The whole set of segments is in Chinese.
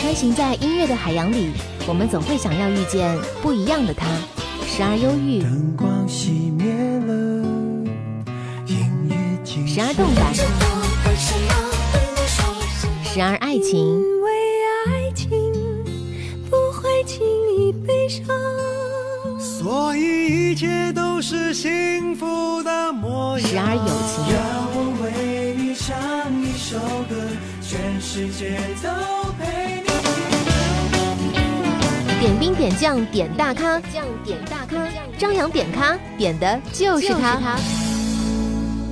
穿行在音乐的海洋里，我们总会想要遇见不一样的他，时而忧郁，时而动感，时而爱情。因为爱情不会轻易悲伤所以一切都是幸福的模样。时而友情。让我为你唱一首歌，全世界都陪你。点兵点将点大咖，将点大咖，张扬点咖点的就是他。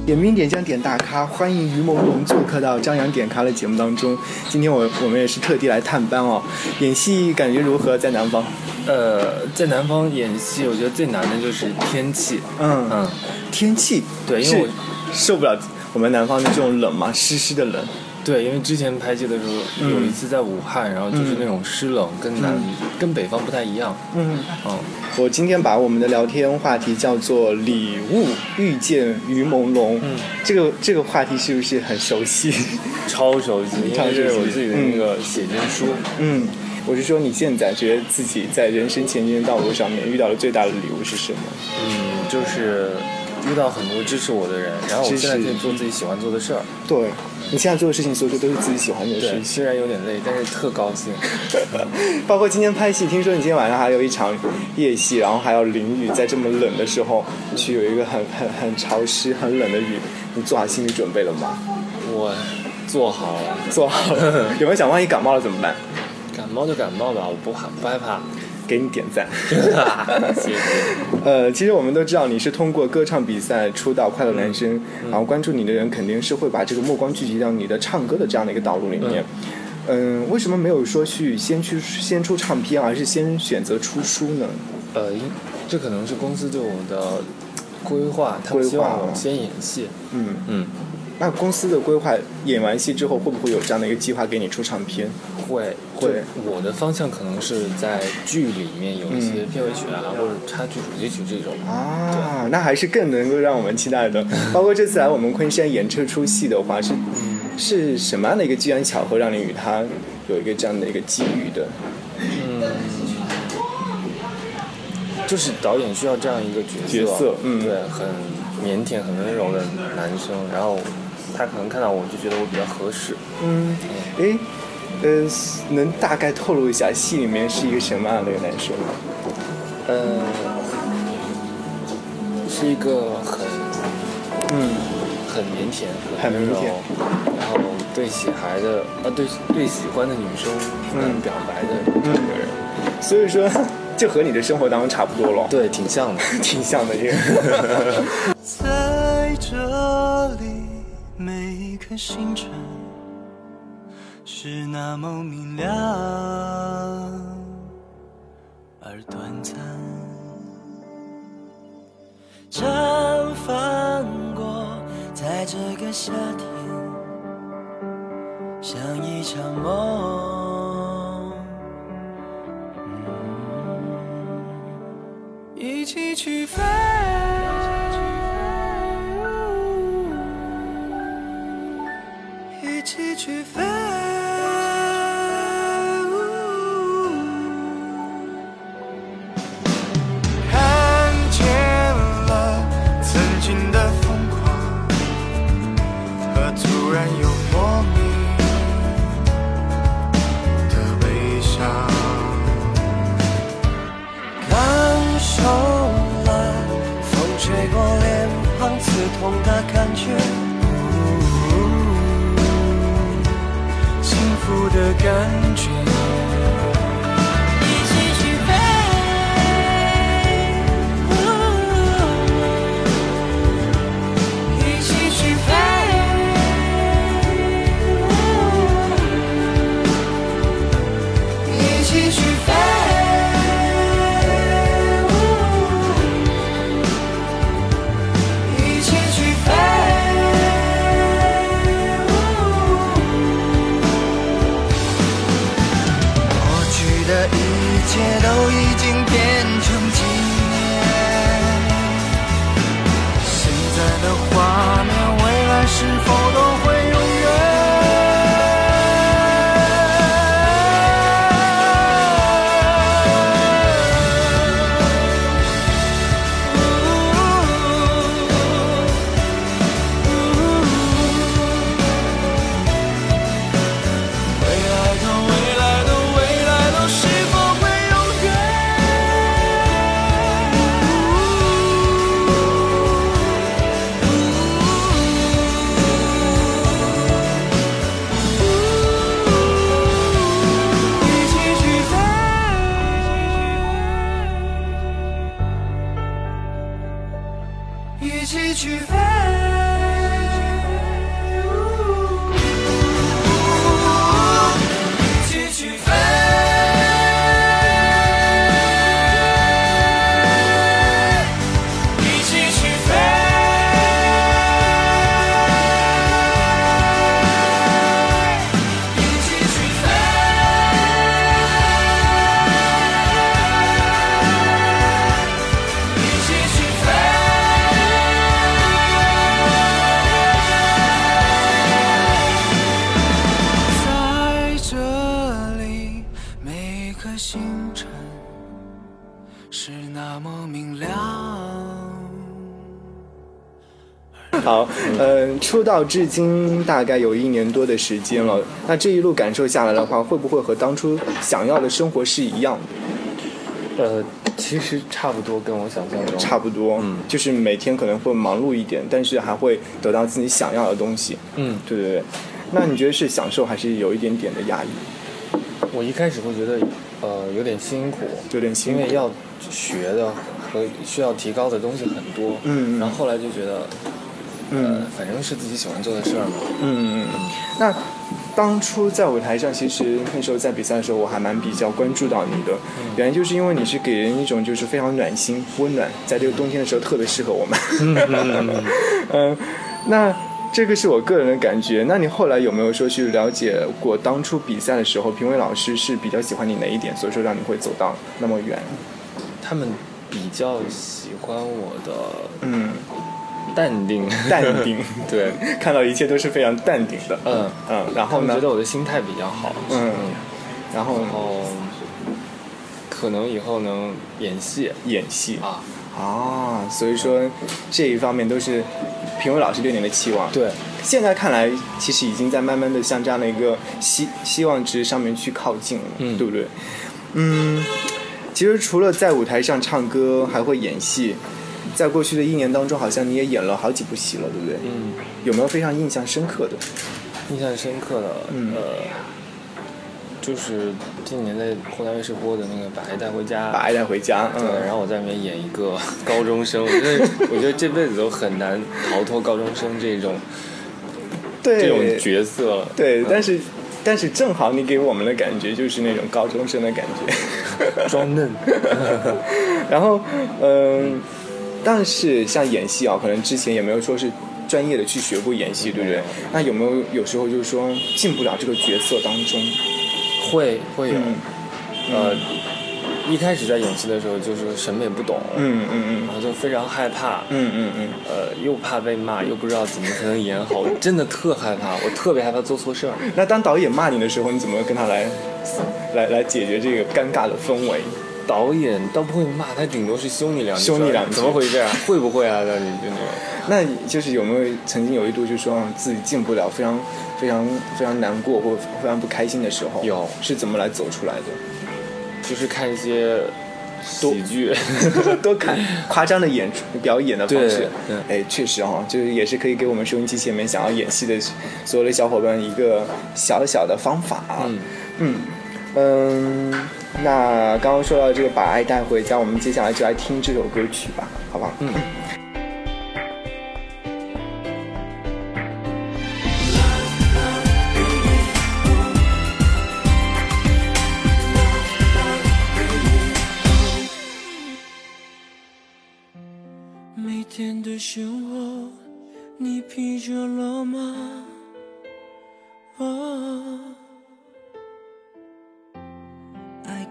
点兵点将点大咖，欢迎于朦胧做客到张扬点咖的节目当中。今天我我们也是特地来探班哦。演戏感觉如何？在南方？呃，在南方演戏，我觉得最难的就是天气。嗯嗯，天气对，因为我受不了我们南方的这种冷嘛，湿湿的冷。对，因为之前拍戏的时候，有一次在武汉，然后就是那种湿冷，跟南跟北方不太一样。嗯嗯。我今天把我们的聊天话题叫做“礼物遇见于朦胧”。嗯。这个这个话题是不是很熟悉？超熟悉，因为是我自己的那个写真书。嗯。我是说，你现在觉得自己在人生前进的道路上面遇到的最大的礼物是什么？嗯，就是遇到很多支持我的人，然后我现在可以做自己喜欢做的事儿。对，你现在做的事情，所有都是自己喜欢的事情。虽然有点累，但是特高兴。包括今天拍戏，听说你今天晚上还有一场夜戏，然后还要淋雨，在这么冷的时候去有一个很很很潮湿、很冷的雨，你做好心理准备了吗？我做好了，做好了。有没有想，万一感冒了怎么办？感冒就感冒吧，我不怕，不害怕。给你点赞，谢谢。呃，其实我们都知道你是通过歌唱比赛出道快乐男声，然后关注你的人肯定是会把这个目光聚集到你的唱歌的这样的一个道路里面。嗯，为什么没有说去先去先出唱片，而是先选择出书呢？呃，这可能是公司对我的规划，他们希望我先演戏。嗯嗯。那公司的规划，演完戏之后会不会有这样的一个计划给你出唱片？会会。我的方向可能是在剧里面有一些片尾曲啊，或者插曲、主题曲这种。啊，那还是更能够让我们期待的。包括这次来我们昆山演这出戏的话，是是什么样的一个机缘巧合，让你与他有一个这样的一个机遇的？嗯，就是导演需要这样一个角色，嗯，对，很腼腆、很温柔的男生，然后。他可能看到我就觉得我比较合适。嗯，哎，呃，能大概透露一下戏里面是一个什么样的一个男生吗？呃，是一个很，嗯，很腼腆、很腼腆，然后对喜孩的啊，对对喜欢的女生嗯表白的这么一个人。所以说，就和你的生活当中差不多了。对，挺像的，挺像的。在这里。每一颗星辰是那么明亮。而短暂，绽放过在这个夏天，像一场梦，的感觉。好，嗯，出道至今大概有一年多的时间了。那这一路感受下来的话，会不会和当初想要的生活是一样的？呃，其实差不多，跟我想象中差不多。嗯，就是每天可能会忙碌一点，但是还会得到自己想要的东西。嗯，对对对。那你觉得是享受，还是有一点点的压抑？我一开始会觉得，呃，有点辛苦，有点辛苦，因为要学的和需要提高的东西很多。嗯，然后后来就觉得。嗯，反正是自己喜欢做的事儿嘛。嗯嗯嗯。那当初在舞台上，其实那时候在比赛的时候，我还蛮比较关注到你的。原因就是因为你是给人一种就是非常暖心、温暖，在这个冬天的时候特别适合我们。嗯嗯。那这个是我个人的感觉。那你后来有没有说去了解过当初比赛的时候，评委老师是比较喜欢你哪一点，所以说让你会走到那么远？他们比较喜欢我的。嗯。淡定，淡定，对，看到一切都是非常淡定的。嗯嗯，然后呢？觉得我的心态比较好。嗯，然后哦，可能以后能演戏，演戏啊啊，所以说这一方面都是评委老师对您的期望。对，现在看来，其实已经在慢慢的向这样的一个希希望值上面去靠近了，嗯，对不对？嗯，其实除了在舞台上唱歌，还会演戏。在过去的一年当中，好像你也演了好几部戏了，对不对？嗯。有没有非常印象深刻的？印象深刻的，呃，就是今年在湖南卫视播的那个《把爱带回家》。把爱带回家。嗯，然后我在里面演一个 高中生，我觉得我觉得这辈子都很难逃脱高中生这种，对这种角色。对，但是但是正好你给我们的感觉就是那种高中生的感觉，装嫩。然后，嗯。但是像演戏啊，可能之前也没有说是专业的去学过演戏，对不对？那有没有有时候就是说进不了这个角色当中？会会有，呃，一开始在演戏的时候就是什么也不懂，嗯嗯嗯，然后就非常害怕，嗯嗯嗯，呃，又怕被骂，又不知道怎么才能演好，我 真的特害怕，我特别害怕做错事儿。那当导演骂你的时候，你怎么跟他来来来解决这个尴尬的氛围？导演倒不会骂他，顶多是凶你两句。凶你两句，怎么回事啊？会不会啊？那你就那，那就是有没有曾经有一度就说自己进不了，非常非常非常难过或非常不开心的时候？有，是怎么来走出来的？就是看一些喜剧，多看夸张的演出表演的方式。哎，确实哈，就是也是可以给我们收音机前面想要演戏的所有的小伙伴一个小小的方法。嗯嗯嗯。那刚刚说到这个把爱带回家，我们接下来就来听这首歌曲吧，好不好？嗯。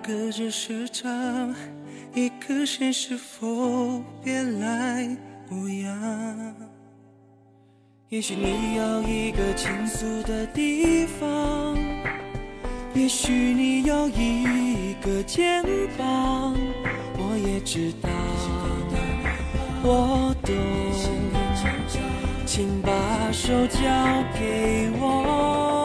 隔着时差，一颗心是否变来无恙？也许你要一个倾诉的地方，也许你要一个肩膀。我也知道，我懂，请把手交给我。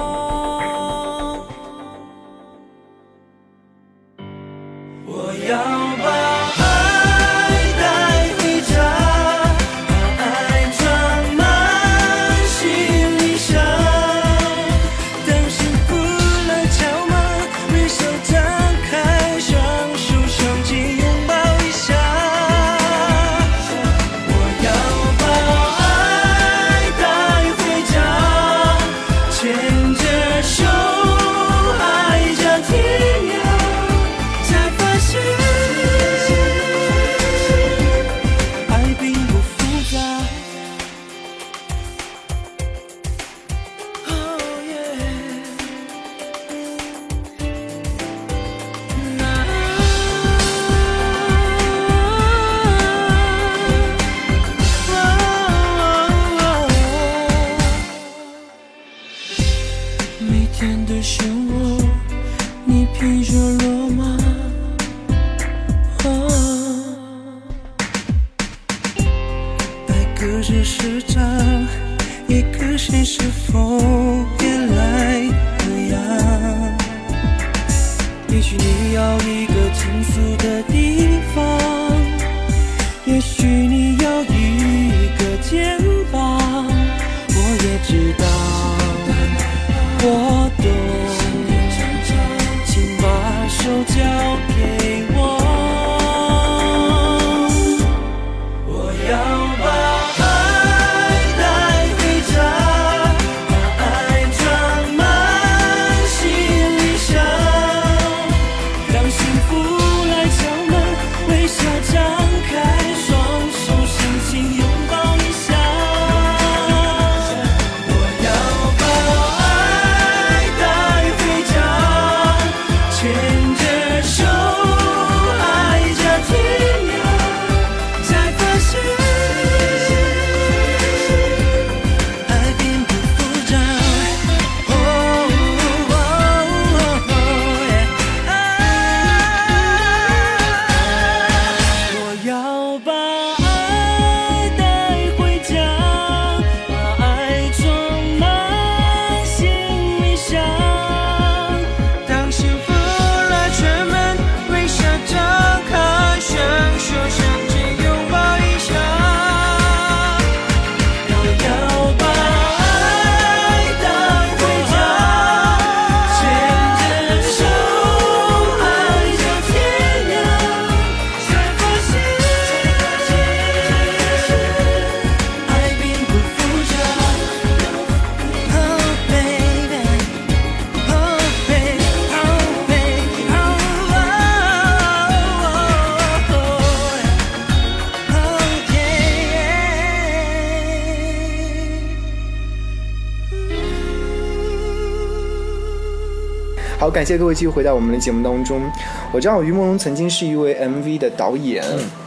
感谢各位继续回到我们的节目当中。我知道于梦龙曾经是一位 MV 的导演，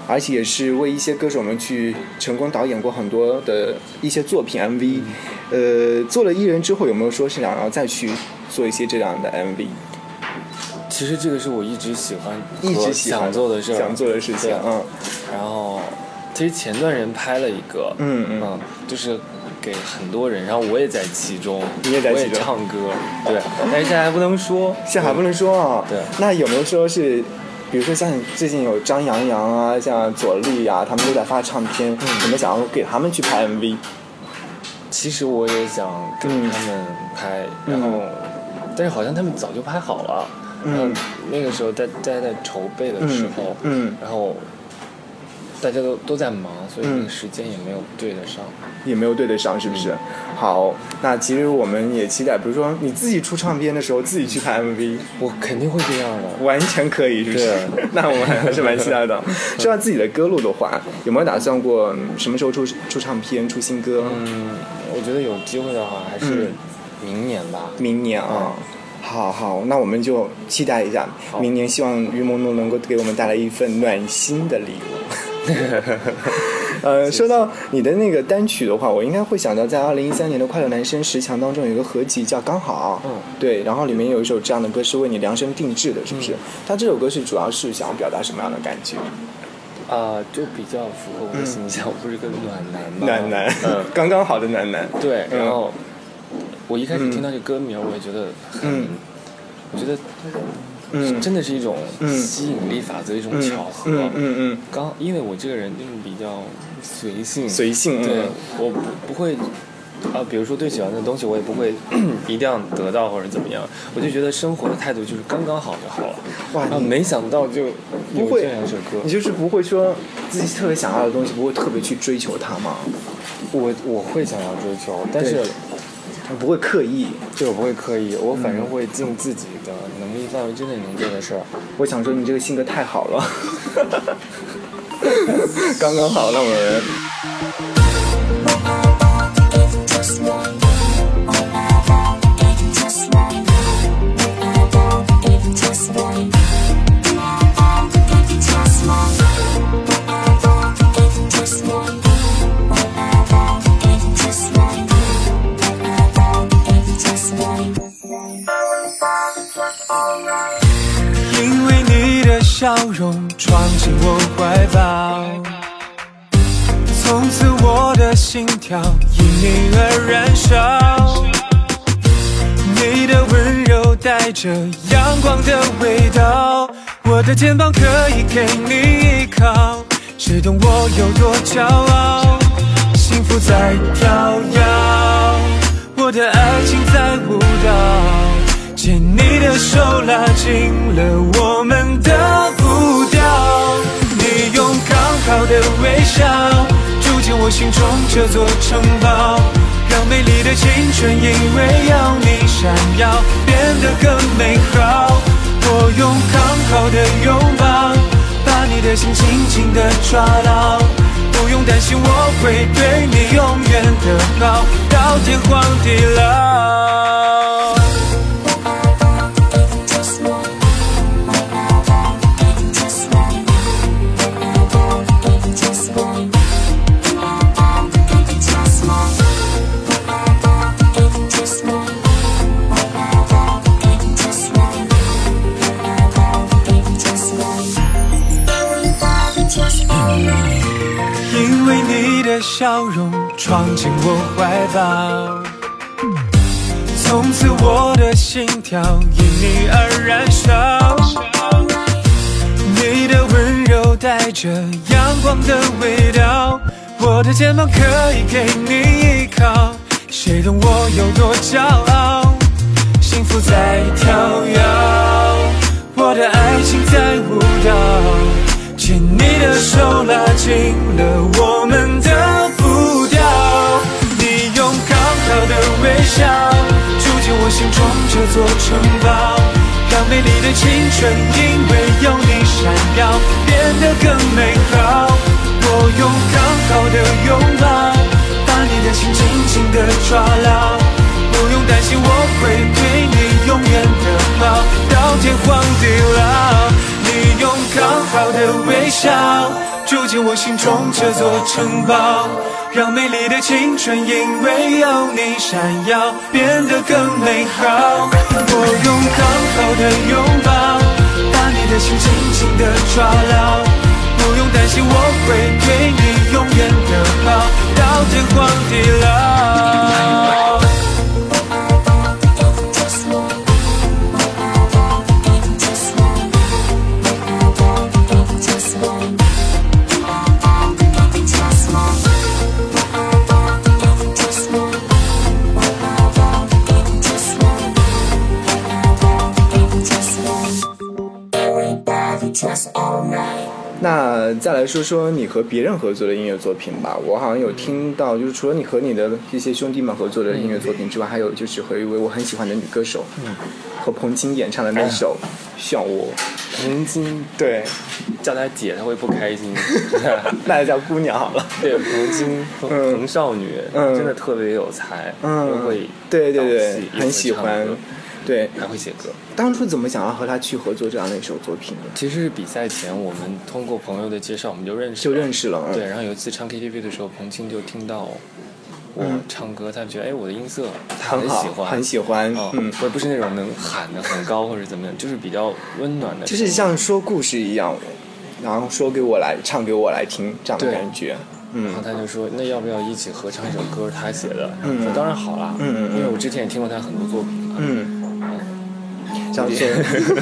而且也是为一些歌手们去成功导演过很多的一些作品 MV。呃，做了艺人之后，有没有说是想要再去做一些这样的 MV？其实这个是我一直喜欢、一直想做的事儿，想做的事情嗯。然后，其实前段人拍了一个，嗯嗯就是给很多人，然后我也在其中，你也在其中。也唱歌，对，但是现在还不能说，现在还不能说啊。对。那有没有说是，比如说像最近有张阳阳啊，像左立啊，他们都在发唱片，嗯。有没有想要给他们去拍 MV？其实我也想跟嗯他们拍，然后，但是好像他们早就拍好了，嗯。那个时候大大家在筹备的时候，嗯。嗯。然后大家都都在忙，所以嗯那个时间也没有对得上。也没有对得上，是不是？好，那其实我们也期待，比如说你自己出唱片的时候，自己去拍 MV，我肯定会这样的。完全可以，是不是？那我们还是蛮期待的。说到自己的歌路的话，有没有打算过嗯什么时候出出唱片、出新歌？嗯，我觉得有机会的话，还是明年吧。明年啊。好好，那我们就期待一下，明年希望于萌萌能够给我们带来一份暖心的礼物。呃，说到你的那个单曲的话，我应该会想到在二零一三年的《快乐男生十强》当中有一个合集叫《刚好》，嗯对，然后里面有一首这样的歌是为你量身定制的，是不是？它这首歌是主要是想要表达什么样的感觉？啊、就比较符合我的形象，我不是个暖男嘛。暖男，嗯，刚刚好的暖男。对。嗯然后我一开始听到这歌名，我也觉得很，嗯我觉得嗯真的是一一种嗯吸引力法则，一种嗯巧合。嗯嗯嗯，刚因为我这个人就是比较随性，随性对嗯，我不不会。啊，比如说对喜欢的东西，我也不会 一定要得到或者怎么样，我就觉得生活的态度就是刚刚好就好了。哇啊，没想到就有不会这样一首歌你，就是不会说自己特别想要的东西，不会特别去追求它吗？我我会想要追求，但是对不会刻意。这我不会刻意，我反正会尽自己的能力范围之内能做的事儿。我想说你这个性格太好了，刚刚好，那我跳因你而燃烧。你的温柔带着阳光的味道，我的肩膀可以给你依靠，谁懂我有多骄傲？幸福在跳摇，我的爱情在舞蹈。牵你的手，拉近了我们的步调。你用刚好的微笑，进我心中这座城堡，让美丽的青春因为有你闪耀，变得更美好。我用刚好的拥抱，把你的心紧紧地抓牢，不用担心我会对你永远的好，到天荒地老。怀抱，从此我的心跳因你而燃烧。你的温柔带着阳光的味道，我的肩膀可以给你依靠，谁懂我有多骄傲？幸福在跳跃，我的爱情在舞蹈，牵你的手，拉近了我们的。微笑，住进我心中这座城堡，让美丽的青春因为有你闪耀，变得更美好。我用刚好的拥抱，把你的心紧紧地抓牢，不用担心我会对你永远的好，到天荒地老。你用刚好的微笑，住进我心中这座城堡。让美丽的青春因为有你闪耀，变得更美好。我用刚好的拥抱，把你的心紧紧的抓牢，不用担心我会对你永远的好，到天荒地老。再来说说你和别人合作的音乐作品吧。我好像有听到，就是除了你和你的一些兄弟们合作的音乐作品之外，还有就是和一位我很喜欢的女歌手，和彭青演唱的那首《漩涡》。彭青对，叫她姐她会不开心，那就叫姑娘好了。对，彭青彭少女，真的特别有才，嗯，会对对对，很喜欢。对，还会写歌。当初怎么想要和他去合作这样的一首作品呢？其实是比赛前，我们通过朋友的介绍，我们就认识，就认识了。对，然后有一次唱 KTV 的时候，彭青就听到我唱歌，他觉得哎，我的音色很喜欢，很喜欢。嗯，我也不是那种能喊的很高或者怎么样，就是比较温暖的，就是像说故事一样，然后说给我来唱给我来听这样的感觉。嗯，然后他就说，那要不要一起合唱一首歌？他写的，我说当然好啦。嗯嗯，因为我之前也听过他很多作品嘛。嗯。像是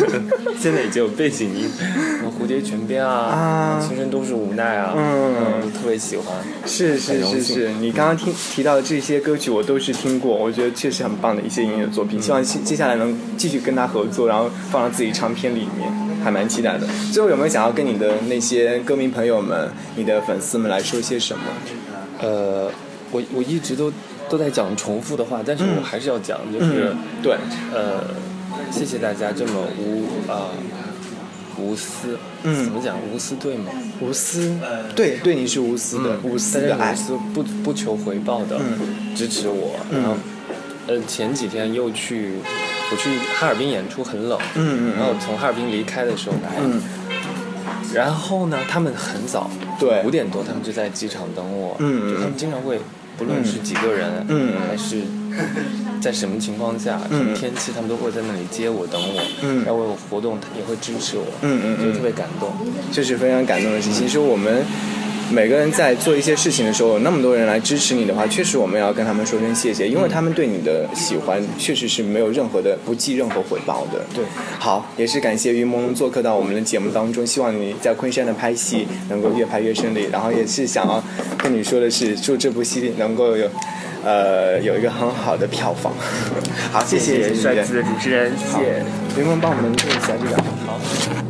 现在已经有背景音，什么蝴蝶泉边啊，青春都是无奈啊，嗯，特别喜欢。是是是是，你刚刚听提到的这些歌曲，我都是听过，我觉得确实很棒的一些音乐作品。希望接接下来能继续跟他合作，然后放到自己唱片里面，还蛮期待的。最后有没有想要跟你的那些歌迷朋友们、你的粉丝们来说些什么？呃，我我一直都都在讲重复的话，但是我还是要讲，就是对，呃。谢谢大家这么无啊无私，嗯，怎么讲无私对吗？无私，对对你是无私的，无私的爱，不不求回报的支持我。然后，呃，前几天又去我去哈尔滨演出，很冷，嗯嗯，然后从哈尔滨离开的时候来，然后呢，他们很早，对，五点多他们就在机场等我，嗯就他们经常会，不论是几个人，嗯，还是。在什么情况下，什么天气，他们都会在那里接我、等我，嗯，然后我有活动，也会支持我，嗯嗯嗯，就特别感动，这是非常感动的事情。其实我们。每个人在做一些事情的时候，有那么多人来支持你的话，确实我们要跟他们说声谢谢，因为他们对你的喜欢确实是没有任何的不计任何回报的。对，好，也是感谢于朦做客到我们的节目当中，希望你在昆山的拍戏能够越拍越顺利，然后也是想要跟你说的是，祝这部戏能够有，呃，有一个很好的票房。好，谢谢帅气的主持人，谢谢云梦帮我们做一下这个。好。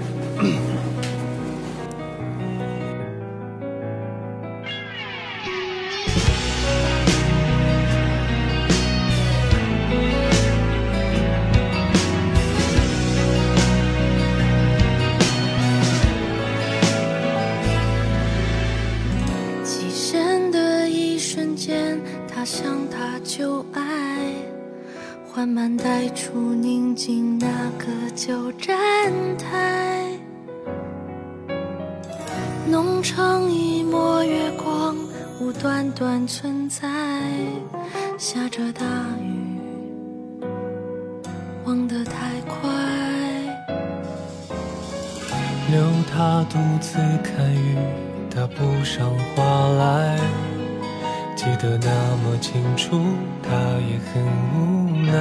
慢慢带出宁静那个旧站台，弄成一抹月光，无端端存在。下着大雨，忘得太快。留他独自看雨，打不上话来。记得那么清楚，他也很无奈。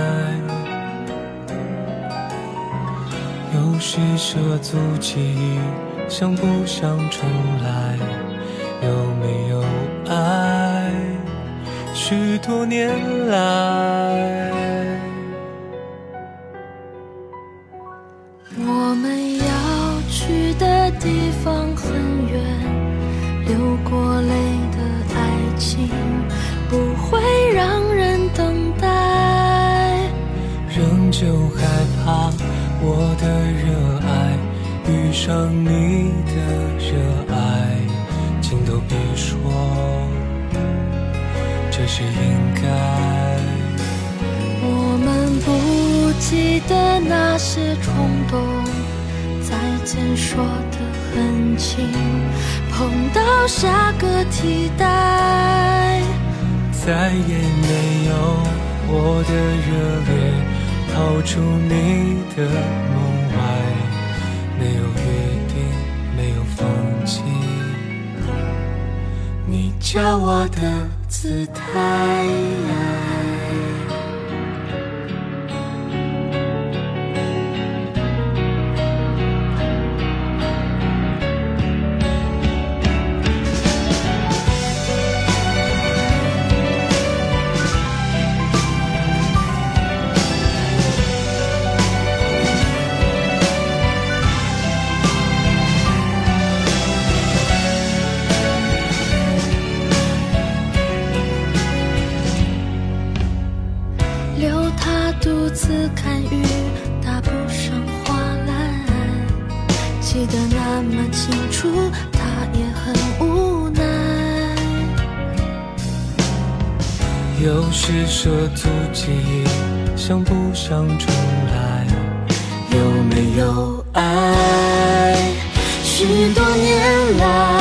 有时涉足记忆，想不想重来？有没有爱？许多年来，记得那些冲动，再见说的很轻，碰到下个替代。再也没有我的热烈逃出你的梦外，没有约定，没有放弃你教我的姿态。涉足记忆，想不想重来？有没有爱？许多年来，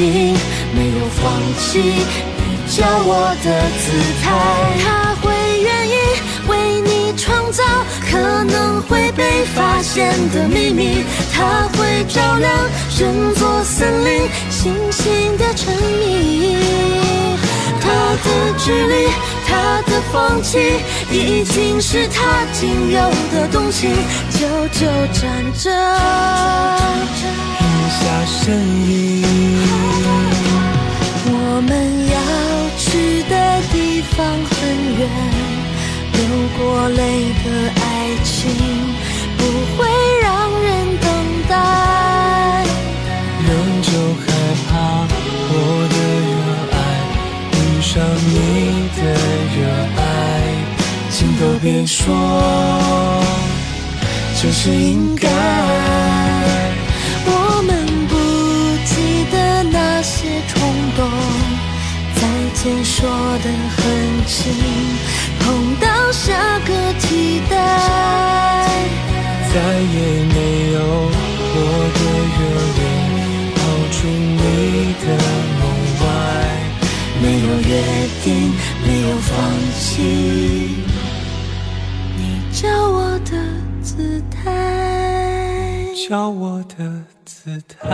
定，没有放弃，你教我的姿态。他会愿意为你创造可能会被发现的秘密，他会照亮整座森林，星星的沉迷。他的距离，他的放弃，已经是他仅有的东西，久久站着。下身影。我们要去的地方很远，流过泪的爱情不会让人等待。仍旧害怕我的热爱遇上你的热爱，请都别说，这是应该。前说的很近，碰到下个替代，再也没有我的热烈跑出你的梦外，没有约定，没有放弃，你教我的姿态，教我的姿态。